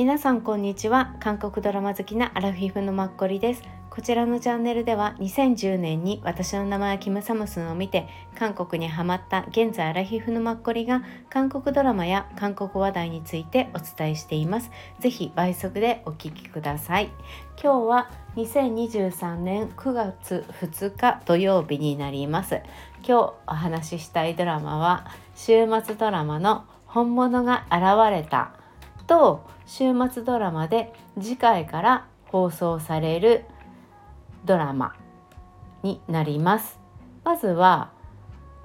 皆さんこんにちは。韓国ドラマ好きなアラフィフのマッコリです。こちらのチャンネルでは2010年に私の名前はキム・サムスンを見て韓国にハマった現在アラフィフのマッコリが韓国ドラマや韓国話題についてお伝えしています。ぜひ倍速でお聞きください。今日は2023年9月2日土曜日になります。今日お話ししたいドラマは週末ドラマの本物が現れたと週末ドラマで次回から放送されるドラマになります。まずは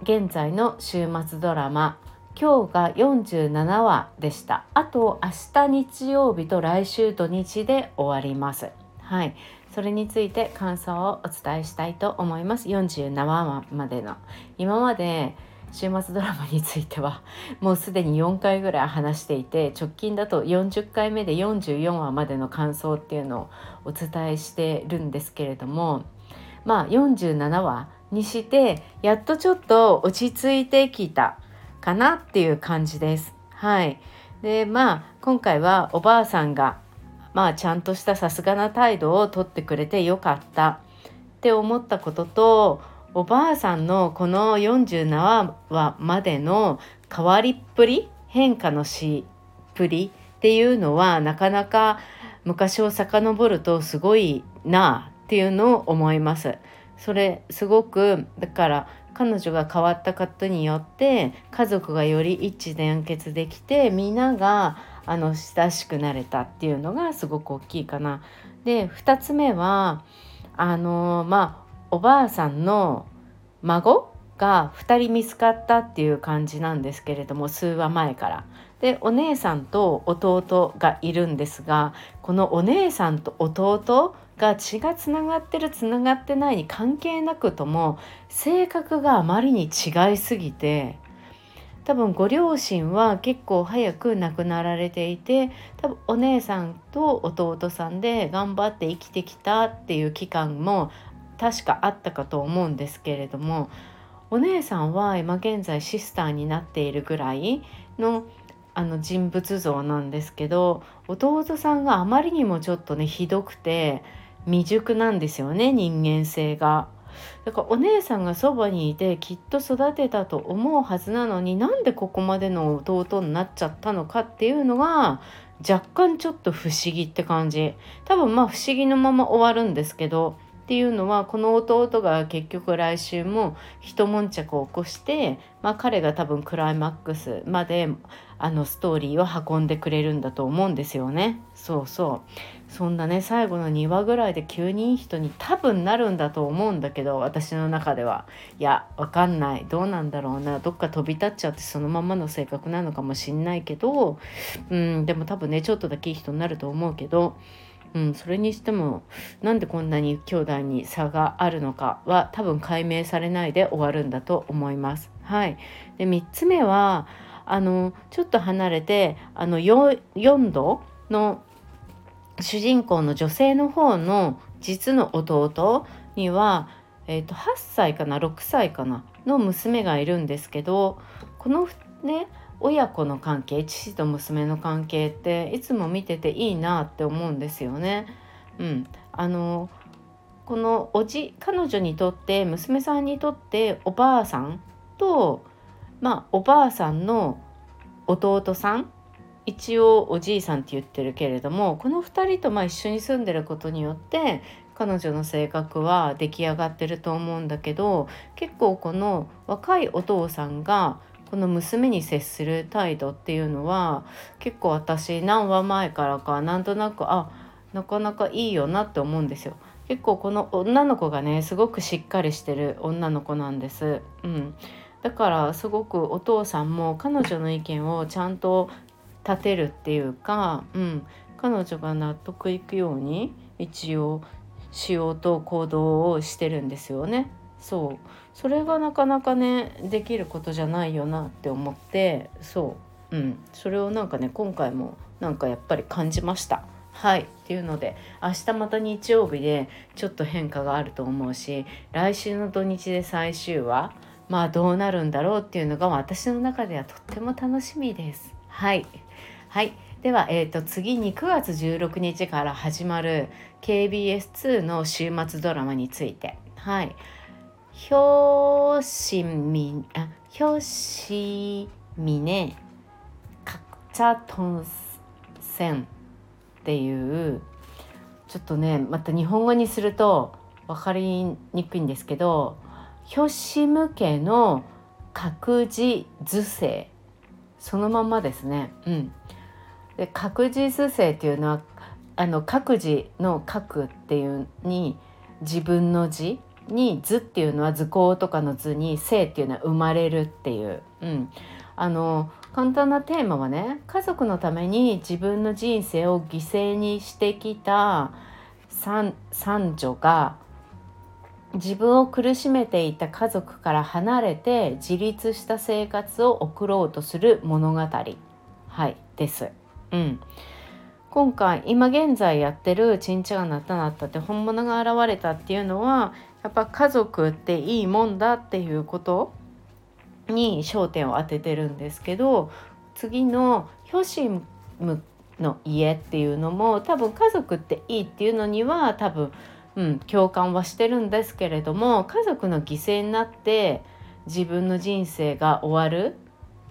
現在の週末ドラマ今日が47話でした。あと明日日曜日と来週土日で終わります。はい。それについて感想をお伝えしたいと思います。47話までの。今まで週末ドラマについてはもうすでに4回ぐらい話していて直近だと40回目で44話までの感想っていうのをお伝えしてるんですけれどもまあ47話にしてやっとちょっと落ち着いてきたかなっていう感じです。はい、でまあ今回はおばあさんがまあちゃんとしたさすがな態度をとってくれてよかったって思ったこととおばあさんのこの47話までの変わりっぷり変化のしっぷりっていうのはなかなか昔を遡るとすごいなあっていうのを思います。それすごくだから彼女が変わったことによって家族がより一致団結できてみんながあの親しくなれたっていうのがすごく大きいかな。で2つ目はあのまあおばあさんの孫が2人見つかったっていう感じなんですけれども数話前から。でお姉さんと弟がいるんですがこのお姉さんと弟が血がつながってるつながってないに関係なくとも性格があまりに違いすぎて多分ご両親は結構早く亡くなられていて多分お姉さんと弟さんで頑張って生きてきたっていう期間も確かあったかと思うんですけれどもお姉さんは今現在シスターになっているぐらいのあの人物像なんですけど弟さんがあまりにもちょっとねひどくて未熟なんですよね人間性が。だからお姉さんがそばにいてきっと育てたと思うはずなのになんでここまでの弟になっちゃったのかっていうのが若干ちょっと不思議って感じ多分まあ不思議のまま終わるんですけどっていうのはこの弟が結局来週も一悶着を起こして、まあ、彼が多分クライマックスまであのストーリーを運んでくれるんだと思うんですよね。そうそう。そんなね最後の2話ぐらいで急にいい人に多分なるんだと思うんだけど私の中では。いやわかんない。どうなんだろうな。どっか飛び立っちゃってそのままの性格なのかもしんないけどうんでも多分ねちょっとだけいい人になると思うけどうん、それにしてもなんでこんなに兄弟に差があるのかは多分解明されないで終わるんだと思います。はい、で3つ目はあのちょっと離れてあの 4, 4度の主人公の女性の方の実の弟には、えー、と8歳かな6歳かなの娘がいるんですけどこのね親子の関係父と娘の関係っていつも見てていいなって思うんですよね。うん、あのこのおじ彼女にとって娘さんにとっておばあさんとまあおばあさんの弟さん一応おじいさんって言ってるけれどもこの2人とまあ一緒に住んでることによって彼女の性格は出来上がってると思うんだけど結構この若いお父さんがこの娘に接する態度っていうのは結構私何話前からかなんとなくあなかなかいいよなって思うんですよ。結構この女の子がねすごくしっかりしてる女の子なんです。うん、だからすごくお父さんも彼女の意見をちゃんと立てるっていうか、うん、彼女が納得いくように一応しようと行動をしてるんですよね。そうそれがなかなかねできることじゃないよなって思ってそううんそれをなんかね今回もなんかやっぱり感じました。はいっていうので明日また日曜日でちょっと変化があると思うし来週の土日で最終話まあどうなるんだろうっていうのが私の中ではとっても楽しみです。はい、はい。では、えー、と次に9月16日から始まる KBS2 の週末ドラマについて。はい。表紙みあ表紙みねかちゃとんせんっていうちょっとねまた日本語にすると分かりにくいんですけど表紙向けの各自図生そのまんまですね。うん、で各自図生っていうのはあの各自の「各」っていうに自分の字に図っていうのは図工とかの図に生っていうのは生まれるっていう、うん、あの簡単なテーマはね家族のために自分の人生を犠牲にしてきた三女が自分を苦しめていた家族から離れて自立した生活を送ろうとする物語、はい、です。うん、今回今現在やってる「ちんちゃがなったなった」って本物が現れたっていうのはやっぱ家族っていいもんだっていうことに焦点を当ててるんですけど次の「ヒョシムの家」っていうのも多分家族っていいっていうのには多分、うん、共感はしてるんですけれども家族の犠牲になって自分の人生が終わる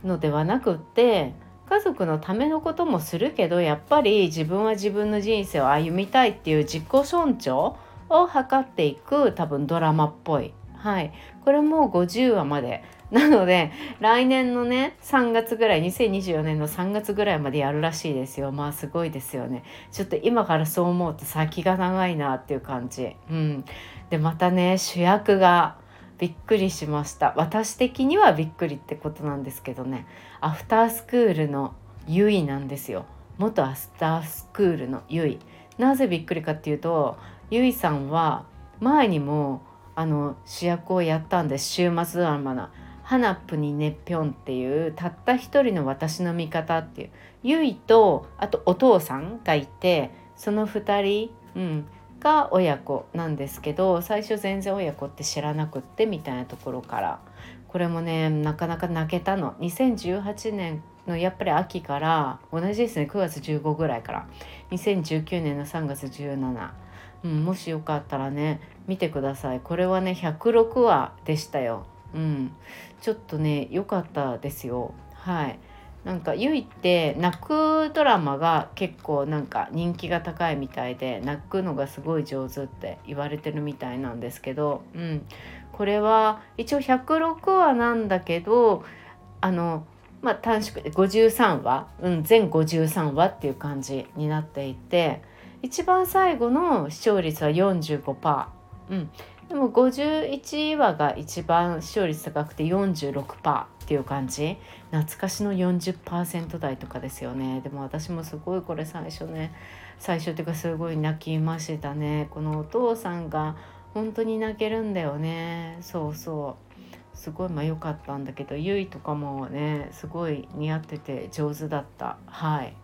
のではなくって家族のためのこともするけどやっぱり自分は自分の人生を歩みたいっていう自己尊重を図っていく多分ドラマっぽい。はい、これも50話まで。なので来年のね3月ぐらい2024年の3月ぐらいまでやるらしいですよ。まあすごいですよね。ちょっと今からそう思うと先が長いなっていう感じ。うん。でまたね主役がびっくりしました。私的にはびっくりってことなんですけどね。アフタースクールのゆいなんですよ。元アフタースクールのゆいなぜびっくりかっていうとゆいさんは前にもあの主役をやったんです。週末ドラマの「ハナップにねっぴょん」っていうたった一人の私の味方っていう。ゆいとあとお父さんがいてその2人、うん、が親子なんですけど最初全然親子って知らなくってみたいなところから。これもねなかなか泣けたの。2018年のやっぱり秋から同じですね。9月15ぐらいから。2019年の3月17、うん、もしよかったらね見てください。これはね106話でしたよ、うん、ちょっとね良かったですよ。はい。なんかゆいって泣くドラマが結構なんか人気が高いみたいで泣くのがすごい上手って言われてるみたいなんですけど、うん、これは一応106話なんだけどあのまあ短縮で53話、うん、全53話っていう感じになっていて一番最後の視聴率は45%。うん。でも51話が一番視聴率高くて46%っていう感じ。懐かしの40%台とかですよね。でも私もすごいこれ最初ね。最初っていうかすごい泣きましたね。このお父さんが本当に泣けるんだよね。そうそう。すごいまあ良かったんだけど。ゆいとかもねすごい似合ってて上手だった。はい。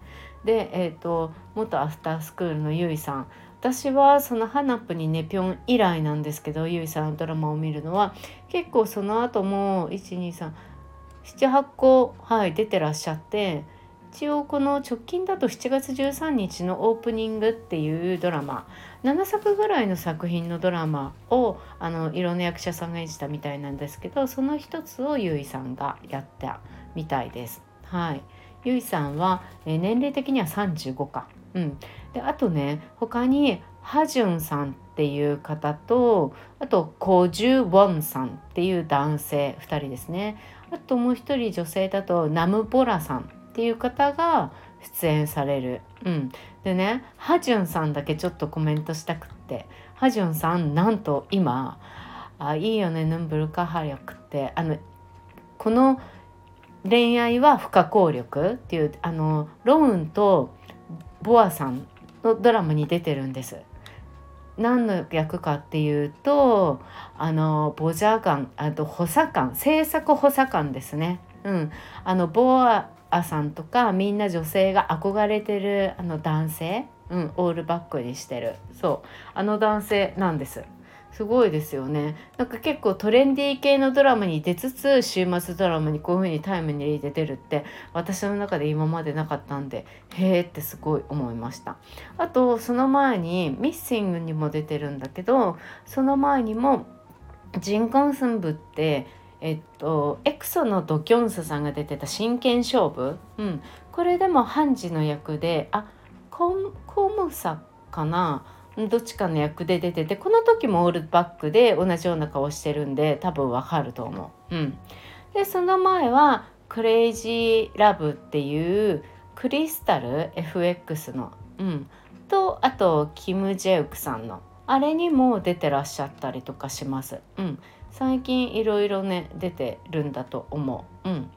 でえっ、ー、と元アフタースクールのゆいさん。私はそのハナップにねぴょん以来なんですけどゆいさんのドラマを見るのは。結構その後も123 78個、はい、出てらっしゃって一応この直近だと7月13日のオープニングっていうドラマ7作ぐらいの作品のドラマをあのいろんな役者さんが演じたみたいなんですけどその一つをゆいさんがやったみたいです。はい、ゆいさんは、え年齢的には35か。うん、であとね他にハジュンさんっていう方とあとコジュウォンさんっていう男性2人ですねあともう一人女性だとナムボラさんっていう方が出演される。うん、でねハジュンさんだけちょっとコメントしたくってハジュンさんなんと今「あいいよねヌンブルカハリャク」ってあのこの恋愛は不可抗力っていうあのロウンとボアさんのドラマに出てるんです。何の役かっていうとあのボジャー官あと補佐官政策補佐官ですね。うん、あのボアさんとかみんな女性が憧れてるあの男性、うん、オールバックにしてる。そう。あの男性なんです。すごいですよね。なんか結構トレンディー系のドラマに出つつ週末ドラマにこういう風にタイムに入れて出るって私の中で今までなかったんでへえってすごい思いました。あとその前にミッシングにも出てるんだけどその前にも人工寸部ってえっとエクソのドキョンスさんが出てた真剣勝負、うん、これでも判事の役であコムサかな？どっちかの役で出ててこの時もオールバックで同じような顔してるんで多分わかると思う。うん、でその前はクレイジーラブっていうクリスタル FX の、うん、とあとキム・ジェウクさんのあれにも出てらっしゃったりとかします。うん、最近いろいろね出てるんだと思う。うん、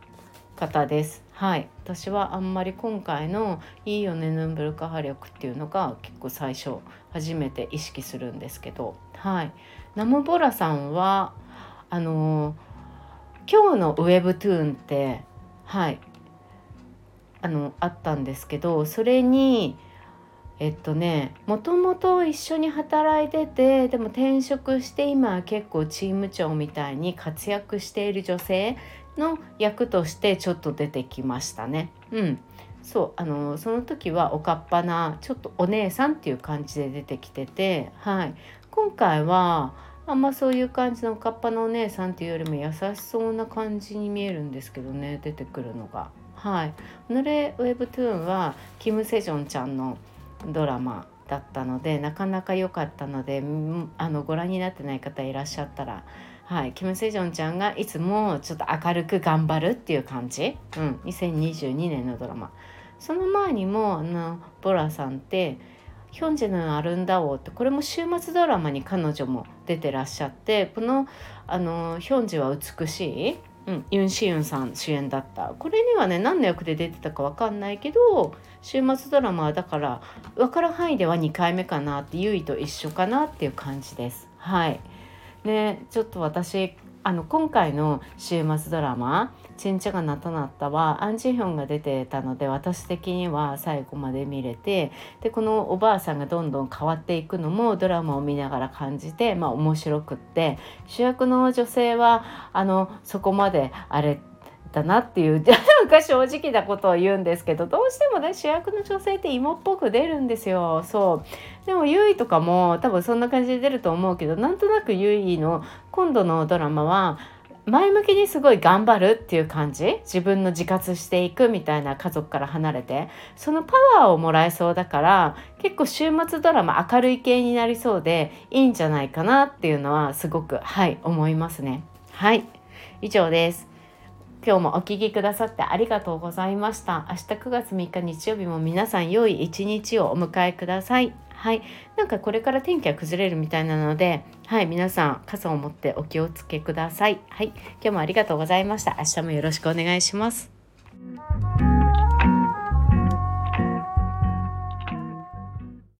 方です。はい、私はあんまり今回の「いいよねヌンブルカハ力」っていうのが結構最初初めて意識するんですけど、はい、ナムボラさんはあの今日のウェブトゥーンってはい。あのあったんですけどそれにえっとねもともと一緒に働いててでも転職して今結構チーム長みたいに活躍している女性の役としてちょっと出てきましたね。うん、そうあのその時はおかっぱなちょっとお姉さんっていう感じで出てきてて、はい、今回はあんまそういう感じのおかっぱのお姉さんっていうよりも優しそうな感じに見えるんですけどね出てくるのが。はい、ヌレウェブトゥーンはキム・セジョンちゃんのドラマだったのでなかなか良かったのであのご覧になってない方いらっしゃったらはい、キム・セジョンちゃんがいつもちょっと明るく頑張るっていう感じ、うん、2022年のドラマ。その前にもあのボラさんって「ヒョンジェのアルンダ王」ってこれも週末ドラマに彼女も出てらっしゃってこのあのヒョンジは美しい、うん、ユン・シユンさん主演だった。これにはね何の役で出てたか分かんないけど週末ドラマはだから分かる範囲では2回目かなってユイと一緒かなっていう感じです。はい。ねちょっと私あの今回の週末ドラマ「ちんちゃがなとなった」はアン・ジヒョンが出てたので私的には最後まで見れてでこのおばあさんがどんどん変わっていくのもドラマを見ながら感じて、まあ、面白くって主役の女性はあのそこまであれってだなっていうなんか正直なことを言うんですけどどうしてもね主役の女性って芋っぽく出るんですよ。そう。でもゆいとかも多分そんな感じで出ると思うけどなんとなくゆいの今度のドラマは前向きにすごい頑張るっていう感じ？自分の自活していくみたいな家族から離れて。そのパワーをもらえそうだから結構週末ドラマ明るい系になりそうでいいんじゃないかなっていうのはすごくはい思いますね。はい。以上です。今日もお聴きくださってありがとうございました。明日9月3日日曜日も皆さん良い一日をお迎えください。はい。なんかこれから天気は崩れるみたいなので、はい。皆さん傘を持ってお気をつけください。はい。今日もありがとうございました。明日もよろしくお願いします。